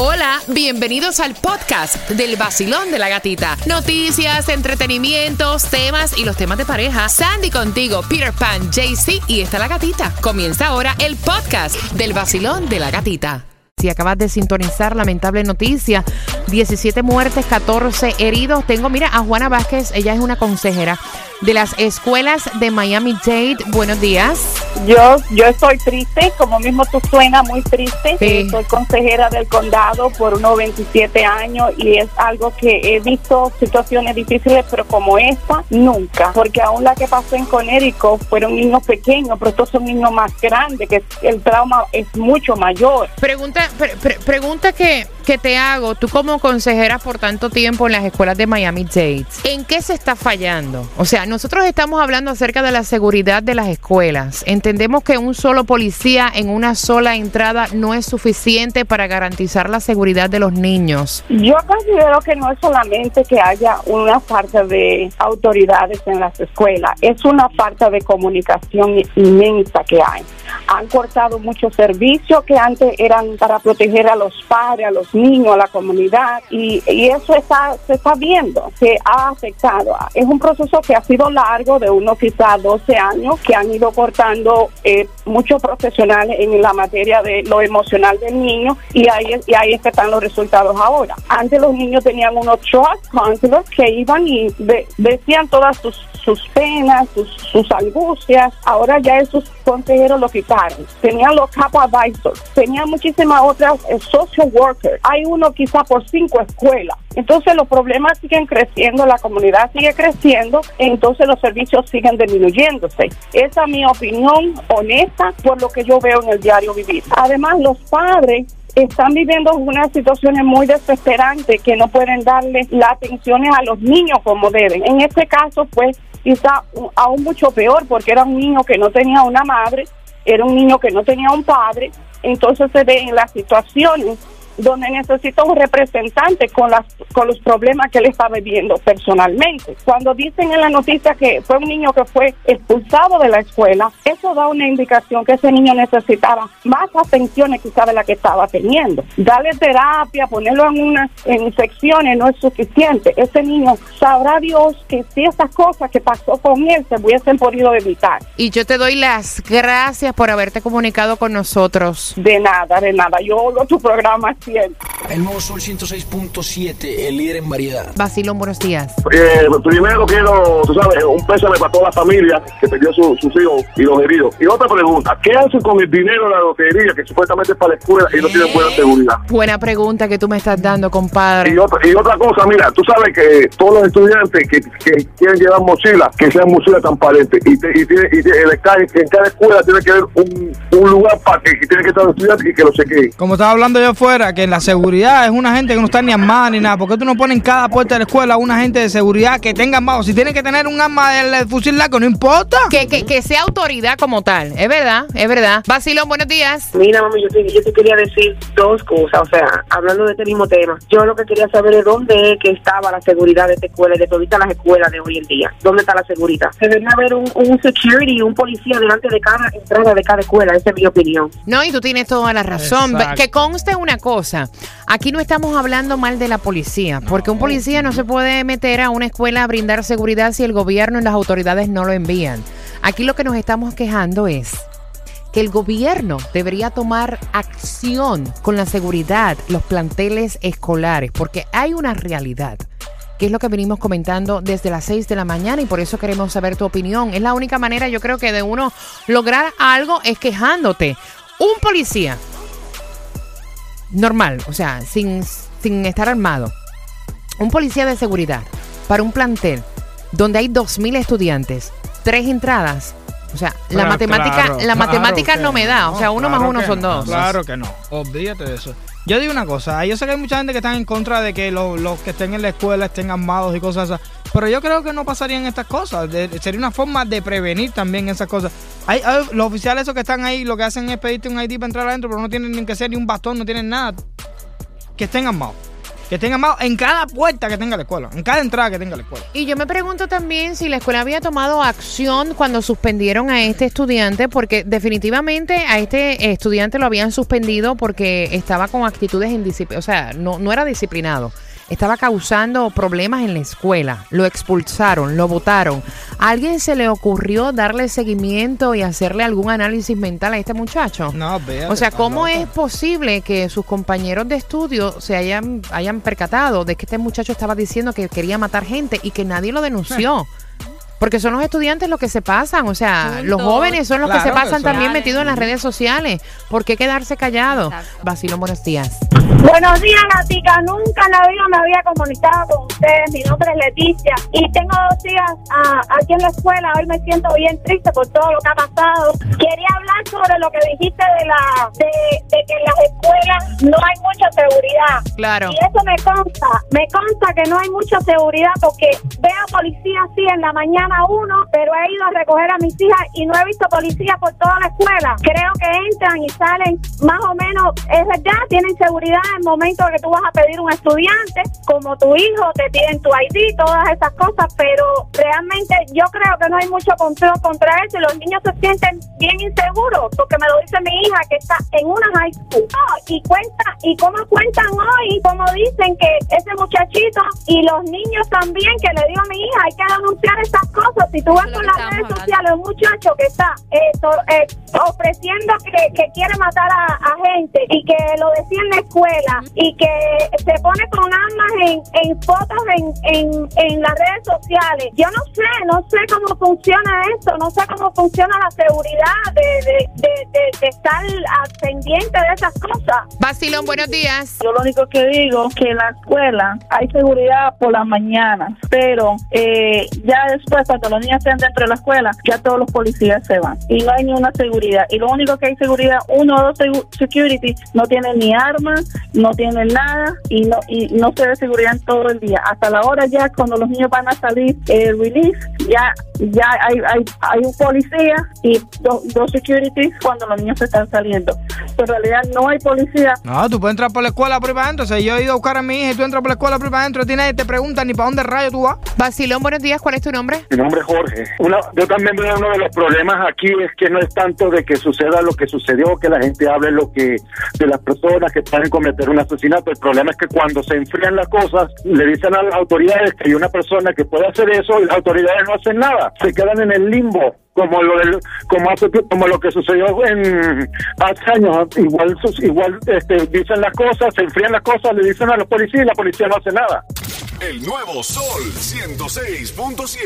Hola, bienvenidos al podcast del vacilón de la gatita. Noticias, entretenimientos, temas y los temas de pareja. Sandy contigo, Peter Pan, JC y está la gatita. Comienza ahora el podcast del vacilón de la gatita. Si acabas de sintonizar, lamentable noticia, 17 muertes, 14 heridos. Tengo, mira, a Juana Vázquez, ella es una consejera de las escuelas de Miami Dade. Buenos días. Yo, yo estoy triste, como mismo tú suena muy triste. Sí. Eh, Soy consejera del condado por unos 27 años y es algo que he visto situaciones difíciles, pero como esta, nunca. Porque aún la que pasó en Conérico fueron niños pequeños, pero estos son niños más grandes, que el trauma es mucho mayor. Pregunta, pre- pre- pregunta que, que te hago, tú como consejera por tanto tiempo en las escuelas de Miami Dade, ¿en qué se está fallando? O sea, nosotros estamos hablando acerca de la seguridad de las escuelas. Entendemos que un solo policía en una sola entrada no es suficiente para garantizar la seguridad de los niños. Yo considero que no es solamente que haya una falta de autoridades en las escuelas, es una falta de comunicación inmensa que hay. Han cortado muchos servicios que antes eran para proteger a los padres, a los niños, a la comunidad y, y eso está, se está viendo, se ha afectado. Es un proceso que ha sido largo, de unos quizás 12 años, que han ido cortando eh, muchos profesionales en la materia de lo emocional del niño y ahí, y ahí es que están los resultados ahora. Antes los niños tenían unos trust counselors que iban y de- decían todas sus, sus penas, sus, sus angustias. Ahora ya esos consejeros lo quitaron. Tenían los cap advisors, tenían muchísimas otras eh, social workers. Hay uno quizá por cinco escuelas. Entonces los problemas siguen creciendo, la comunidad sigue creciendo, entonces los servicios siguen disminuyéndose. Esa es mi opinión honesta por lo que yo veo en el diario vivir. Además, los padres están viviendo unas situaciones muy desesperantes que no pueden darle las atenciones a los niños como deben. En este caso, pues, quizá aún mucho peor porque era un niño que no tenía una madre, era un niño que no tenía un padre, entonces se ve en las situaciones donde necesita un representante con las con los problemas que él está viviendo personalmente. Cuando dicen en la noticia que fue un niño que fue expulsado de la escuela, eso da una indicación que ese niño necesitaba más atenciones quizá de la que estaba teniendo. Darle terapia, ponerlo en una en secciones no es suficiente. Ese niño sabrá Dios que si esas cosas que pasó con él se hubiesen podido evitar. Y yo te doy las gracias por haberte comunicado con nosotros. De nada, de nada. Yo oigo tu programa El nuevo Sol 106.7, el líder en variedad. Basilón, buenos días. Eh, primero quiero, tú sabes, un pésame para toda la familia que perdió su- sus hijos y los heridos. Y otra pregunta, ¿qué hacen con el dinero de la lotería que supuestamente es para la escuela y no tienen buena seguridad? Buena pregunta que tú me estás dando, compadre. Y otra, y otra cosa, mira, tú sabes que todos los estudiantes que, que quieren llevar mochila, que sean mochilas transparentes. Y, te- y, tiene- y tiene- en, cada, en cada escuela tiene que haber un, un lugar para que, que tiene que estar los estudiantes y que lo chequeen. Como estaba hablando yo afuera, que la seguridad es una gente que no está ni armada ni nada. ¿Por qué tú no pones en cada puerta de la escuela una gente de seguridad que tenga armado? Si tiene que tener un arma del fusil largo, no importa. Que, que, que sea autoridad como tal. Es verdad, es verdad. Basilón, buenos días. Mira, mami, yo te, yo te quería decir dos cosas, o sea, hablando de este mismo tema. Yo lo que quería saber es dónde es que estaba la seguridad de esta escuela y de todas las escuelas de hoy en día. ¿Dónde está la seguridad? Se debería haber un, un security, un policía delante de cada entrada de cada escuela, esa es mi opinión. No, y tú tienes toda la razón. Exacto. Que conste una cosa. Aquí no estamos hablando mal de la policía, porque un policía no se puede meter a una escuela a brindar seguridad si el gobierno y las autoridades no lo envían. Aquí lo que nos estamos quejando es que el gobierno debería tomar acción con la seguridad, los planteles escolares, porque hay una realidad que es lo que venimos comentando desde las 6 de la mañana y por eso queremos saber tu opinión. Es la única manera, yo creo que de uno lograr algo es quejándote. Un policía normal, o sea, sin, sin estar armado. Un policía de seguridad para un plantel donde hay 2.000 estudiantes, tres entradas. O sea, la matemática, claro, la matemática no me da. O sea, uno más uno son no, dos. Claro que no. Olvídate de eso. Yo digo una cosa, yo sé que hay mucha gente que está en contra de que lo- los que estén en la escuela estén armados y cosas así, pero yo creo que no pasarían estas cosas. Sería una forma de prevenir también esas cosas. Hay, hay- los oficiales esos que están ahí lo que hacen es pedirte un ID para entrar adentro, pero no tienen ni que ser ni un bastón, no tienen nada. Que estén armados. que estén armados en cada puerta que tenga la escuela, en cada entrada que tenga la escuela. Y yo me pregunto también si la escuela había tomado acción cuando suspendieron a este estudiante, porque definitivamente a este estudiante lo habían suspendido porque estaba con actitudes indisciplinadas, o sea, no, no era disciplinado. Estaba causando problemas en la escuela. Lo expulsaron, lo votaron. ¿A alguien se le ocurrió darle seguimiento y hacerle algún análisis mental a este muchacho? No, vea. O sea, ¿cómo es posible que sus compañeros de estudio se hayan, hayan percatado de que este muchacho estaba diciendo que quería matar gente y que nadie lo denunció? Porque son los estudiantes los que se pasan, o sea, los jóvenes son los que se pasan también metidos en las redes sociales. ¿Por qué quedarse callado? Vacilón, buenos días. Buenos días, Natica. Nunca en la vida me había comunicado con ustedes. Mi nombre es Leticia y tengo dos hijas ah, aquí en la escuela. Hoy me siento bien triste por todo lo que ha pasado. Quería hablar sobre lo que dijiste de la de, de que en las escuelas no hay mucha seguridad. Claro. Y eso me consta, me consta que no hay mucha seguridad porque veo policía así en la mañana uno, pero he ido a recoger a mis hijas y no he visto policía por toda la escuela. Creo que entran y salen más o menos, es verdad, tienen seguridad en el momento que tú vas a pedir un estudiante, como tu hijo, te piden tu ID, todas esas cosas, pero realmente yo creo que no hay mucho control contra eso y los niños se sienten bien inseguros, porque me lo dice mi hija que está en una high school. No, y cuenta, y cómo cuentan hoy, como dicen que ese muchachito y los niños también, que le digo a mi hija, hay que denunciar estas cosas. Si tú ves por las redes sociales un muchacho que está eh, to- eh, ofreciendo que, que quiere matar a, a gente y que lo decía en la escuela y que se pone con armas en, en fotos en, en, en las redes sociales. Yo no sé, no sé cómo funciona esto, no sé cómo funciona la seguridad de, de, de, de- de estar al pendiente de esas cosas. Vacilón, buenos días. Yo lo único que digo que en la escuela hay seguridad por las mañanas, pero eh, ya después cuando los niños estén dentro de la escuela, ya todos los policías se van y no hay ni una seguridad. Y lo único que hay seguridad, uno o dos security no tienen ni armas, no tienen nada y no y no se ve seguridad en todo el día. Hasta la hora ya cuando los niños van a salir el release, ya ya hay, hay, hay un policía y do- dos securities cuando los niños están saliendo. En realidad no hay policía No, tú puedes entrar por la escuela por ahí para adentro. O sea, yo he ido a buscar a mi hija y tú entras por la escuela por ahí para adentro. Ti nadie te pregunta ni para dónde rayo tú vas. Vacilón, buenos días. ¿Cuál es tu nombre? Mi nombre es Jorge. Una- yo también veo uno de los problemas aquí es que no es tanto de que suceda lo que sucedió, que la gente hable lo que de las personas que pueden cometer un asesinato. El problema es que cuando se enfrían las cosas, le dicen a las autoridades que hay una persona que puede hacer eso y las autoridades no hacen nada. Se quedan en el limbo como lo del, como hace como lo que sucedió en hace años igual igual este, dicen las cosas se enfrían las cosas le dicen a los policías y la policía no hace nada El nuevo Sol 106.7.